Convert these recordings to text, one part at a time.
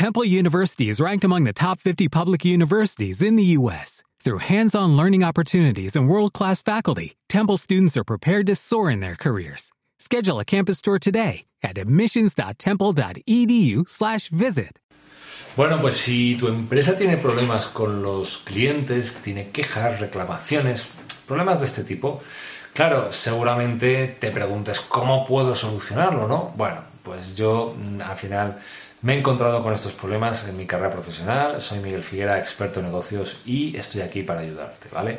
Temple University is ranked among the top 50 public universities in the U.S. Through hands-on learning opportunities and world-class faculty, Temple students are prepared to soar in their careers. Schedule a campus tour today at admissions.temple.edu/visit. Bueno, pues si tu empresa tiene problemas con los clientes, tiene quejas, reclamaciones, problemas de este tipo, claro, seguramente te preguntes cómo puedo solucionarlo, ¿no? Bueno, pues yo mm, al final me he encontrado con estos problemas en mi carrera profesional. Soy Miguel Figuera, experto en negocios y estoy aquí para ayudarte, ¿vale?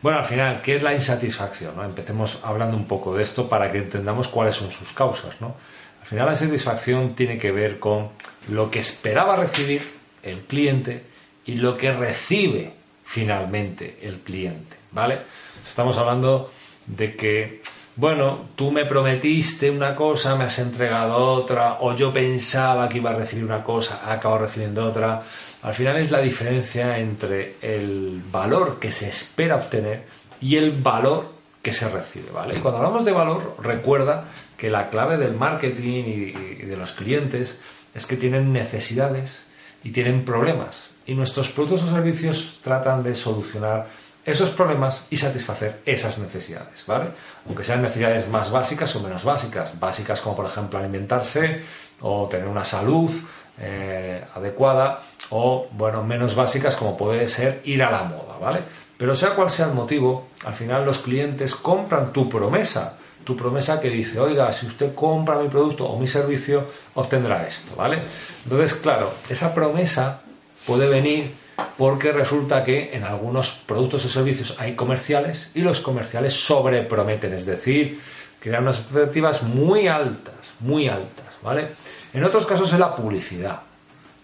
Bueno, al final, ¿qué es la insatisfacción? Empecemos hablando un poco de esto para que entendamos cuáles son sus causas, ¿no? Al final, la insatisfacción tiene que ver con lo que esperaba recibir el cliente y lo que recibe finalmente el cliente, ¿vale? Estamos hablando de que bueno, tú me prometiste una cosa, me has entregado otra, o yo pensaba que iba a recibir una cosa, acabo recibiendo otra. Al final es la diferencia entre el valor que se espera obtener y el valor que se recibe, ¿vale? Y cuando hablamos de valor, recuerda que la clave del marketing y, de los clientes es que tienen necesidades y tienen problemas. Y nuestros productos o servicios tratan de solucionar esos problemas y satisfacer esas necesidades, ¿vale? Aunque sean necesidades más básicas o menos básicas. Básicas como por ejemplo alimentarse o tener una salud eh, adecuada o, bueno, menos básicas como puede ser ir a la moda, ¿vale? Pero sea cual sea el motivo, al final los clientes compran tu promesa, tu promesa que dice, oiga, si usted compra mi producto o mi servicio, obtendrá esto, ¿vale? Entonces, claro, esa promesa puede venir porque resulta que en algunos productos o servicios hay comerciales y los comerciales sobreprometen, es decir, crean unas expectativas muy altas, muy altas, ¿vale? En otros casos es la publicidad,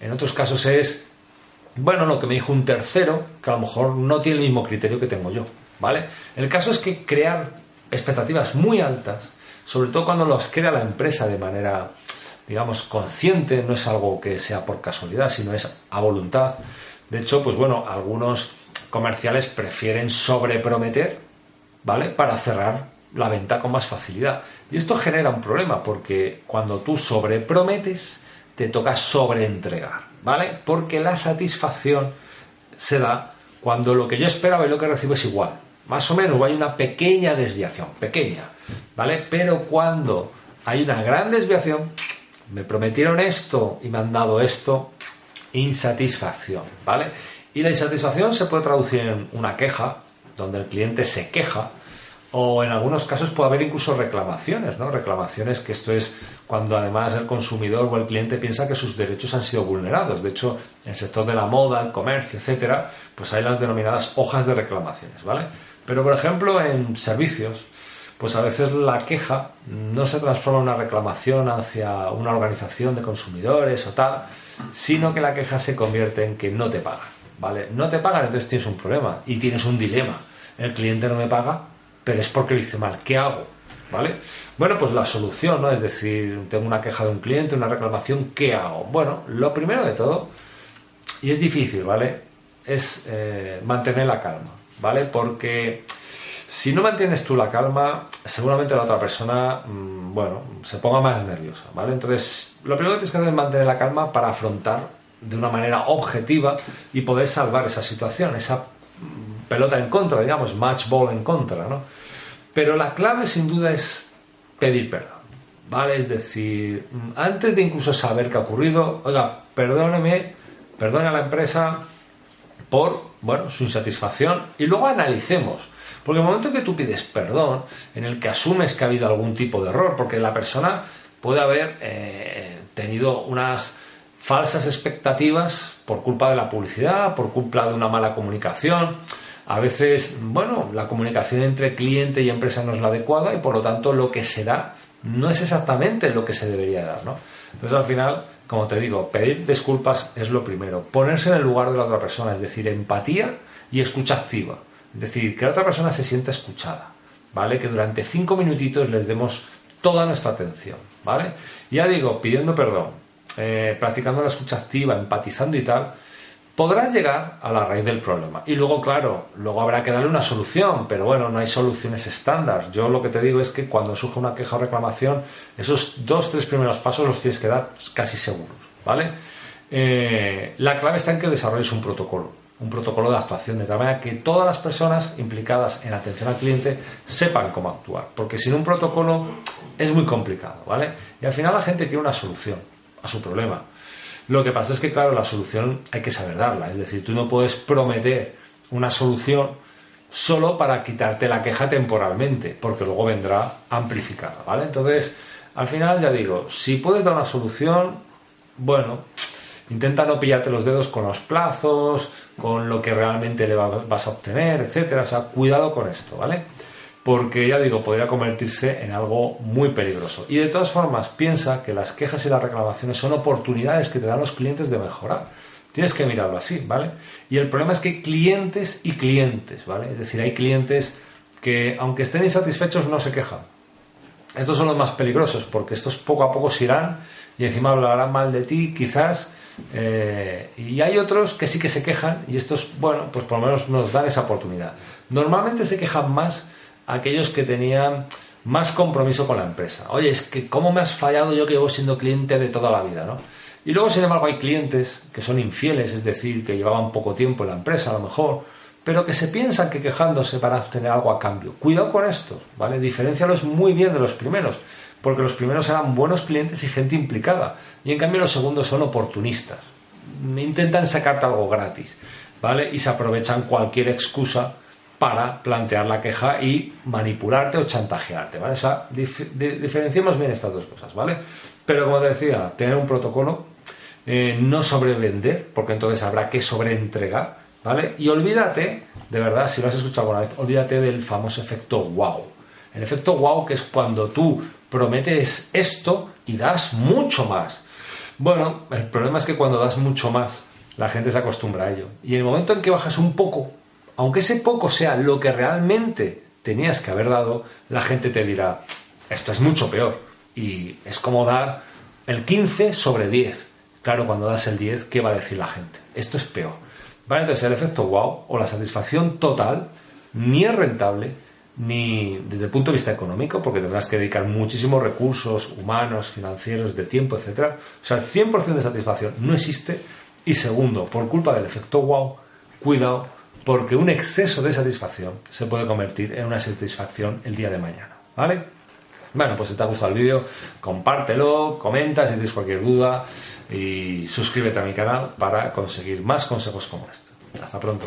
en otros casos es, bueno, lo que me dijo un tercero, que a lo mejor no tiene el mismo criterio que tengo yo, ¿vale? El caso es que crear expectativas muy altas, sobre todo cuando las crea la empresa de manera, digamos, consciente, no es algo que sea por casualidad, sino es a voluntad, de hecho, pues bueno, algunos comerciales prefieren sobreprometer, ¿vale? Para cerrar la venta con más facilidad. Y esto genera un problema porque cuando tú sobreprometes, te toca sobreentregar, ¿vale? Porque la satisfacción se da cuando lo que yo esperaba y lo que recibo es igual. Más o menos, hay una pequeña desviación, pequeña, ¿vale? Pero cuando hay una gran desviación, me prometieron esto y me han dado esto, insatisfacción, ¿vale? Y la insatisfacción se puede traducir en una queja, donde el cliente se queja, o en algunos casos puede haber incluso reclamaciones, ¿no? Reclamaciones que esto es cuando además el consumidor o el cliente piensa que sus derechos han sido vulnerados. De hecho, en el sector de la moda, el comercio, etcétera, pues hay las denominadas hojas de reclamaciones, ¿vale? Pero por ejemplo, en servicios, pues a veces la queja no se transforma en una reclamación hacia una organización de consumidores o tal, sino que la queja se convierte en que no te pagan, ¿vale? No te pagan, entonces tienes un problema y tienes un dilema. El cliente no me paga, pero es porque lo hice mal. ¿Qué hago? ¿Vale? Bueno, pues la solución, ¿no? Es decir, tengo una queja de un cliente, una reclamación, ¿qué hago? Bueno, lo primero de todo, y es difícil, ¿vale? Es eh, mantener la calma, ¿vale? Porque si no mantienes tú la calma, seguramente la otra persona, mm, bueno, se ponga más nerviosa, ¿vale? Entonces, lo primero que tienes que hacer es mantener la calma para afrontar de una manera objetiva y poder salvar esa situación, esa mm, pelota en contra, digamos, match ball en contra, ¿no? Pero la clave sin duda es pedir perdón, ¿vale? Es decir, mm, antes de incluso saber qué ha ocurrido, oiga, perdóneme, perdone a la empresa por, bueno, su insatisfacción y luego analicemos porque el momento que tú pides perdón, en el que asumes que ha habido algún tipo de error, porque la persona puede haber eh, tenido unas falsas expectativas por culpa de la publicidad, por culpa de una mala comunicación. A veces, bueno, la comunicación entre cliente y empresa no es la adecuada y por lo tanto lo que se da no es exactamente lo que se debería dar, ¿no? Entonces al final, como te digo, pedir disculpas es lo primero. Ponerse en el lugar de la otra persona, es decir, empatía y escucha activa. Es decir, que la otra persona se sienta escuchada, ¿vale? Que durante cinco minutitos les demos toda nuestra atención, ¿vale? Ya digo, pidiendo perdón, eh, practicando la escucha activa, empatizando y tal, podrás llegar a la raíz del problema. Y luego, claro, luego habrá que darle una solución, pero bueno, no hay soluciones estándar. Yo lo que te digo es que cuando surge una queja o reclamación, esos dos, tres primeros pasos los tienes que dar casi seguros, ¿vale? eh, la clave está en que desarrolles un protocolo, un protocolo de actuación, de tal manera que todas las personas implicadas en atención al cliente sepan cómo actuar, porque sin un protocolo es muy complicado, ¿vale? Y al final la gente quiere una solución a su problema. Lo que pasa es que, claro, la solución hay que saber darla, es decir, tú no puedes prometer una solución solo para quitarte la queja temporalmente, porque luego vendrá amplificada, ¿vale? Entonces, al final ya digo, si puedes dar una solución, bueno, intenta no pillarte los dedos con los plazos, con lo que realmente le vas a obtener, etcétera. O sea, cuidado con esto, ¿vale? Porque ya digo, podría convertirse en algo muy peligroso. Y de todas formas, piensa que las quejas y las reclamaciones son oportunidades que te dan los clientes de mejorar. Tienes que mirarlo así, ¿vale? Y el problema es que hay clientes y clientes, ¿vale? Es decir, hay clientes que, aunque estén insatisfechos, no se quejan. Estos son los más peligrosos, porque estos poco a poco se irán y encima hablarán mal de ti, quizás, eh, y hay otros que sí que se quejan y estos, bueno, pues por lo menos nos dan esa oportunidad. Normalmente se quejan más aquellos que tenían más compromiso con la empresa. Oye, es que cómo me has fallado yo que llevo siendo cliente de toda la vida, ¿no? Y luego, sin embargo, hay clientes que son infieles, es decir, que llevaban poco tiempo en la empresa a lo mejor, pero que se piensan que quejándose van a obtener algo a cambio. Cuidado con estos, ¿vale? Diferencialos muy bien de los primeros porque los primeros eran buenos clientes y gente implicada, y en cambio los segundos son oportunistas. Intentan sacarte algo gratis, ¿vale? Y se aprovechan cualquier excusa para plantear la queja y manipularte o chantajearte, ¿vale? O sea, diferenciemos bien estas dos cosas, ¿vale? Pero como te decía, tener un protocolo, eh, no sobrevender, porque entonces habrá que sobreentregar, ¿vale? Y olvídate, de verdad, si lo has escuchado alguna vez, olvídate del famoso efecto wow. El efecto wow, que es cuando tú prometes esto y das mucho más. Bueno, el problema es que cuando das mucho más, la gente se acostumbra a ello. Y en el momento en que bajas un poco, aunque ese poco sea lo que realmente tenías que haber dado, la gente te dirá, esto es mucho peor. Y es como dar el 15 sobre 10. Claro, cuando das el 10, ¿qué va a decir la gente? Esto es peor. ¿Vale? Entonces el efecto wow o la satisfacción total ni es rentable ni desde el punto de vista económico, porque tendrás que dedicar muchísimos recursos humanos, financieros, de tiempo, etc. O sea, el 100% de satisfacción no existe. Y segundo, por culpa del efecto wow, cuidado, porque un exceso de satisfacción se puede convertir en una satisfacción el día de mañana. ¿Vale? Bueno, pues si te ha gustado el vídeo, compártelo, comenta si tienes cualquier duda y suscríbete a mi canal para conseguir más consejos como este. Hasta pronto.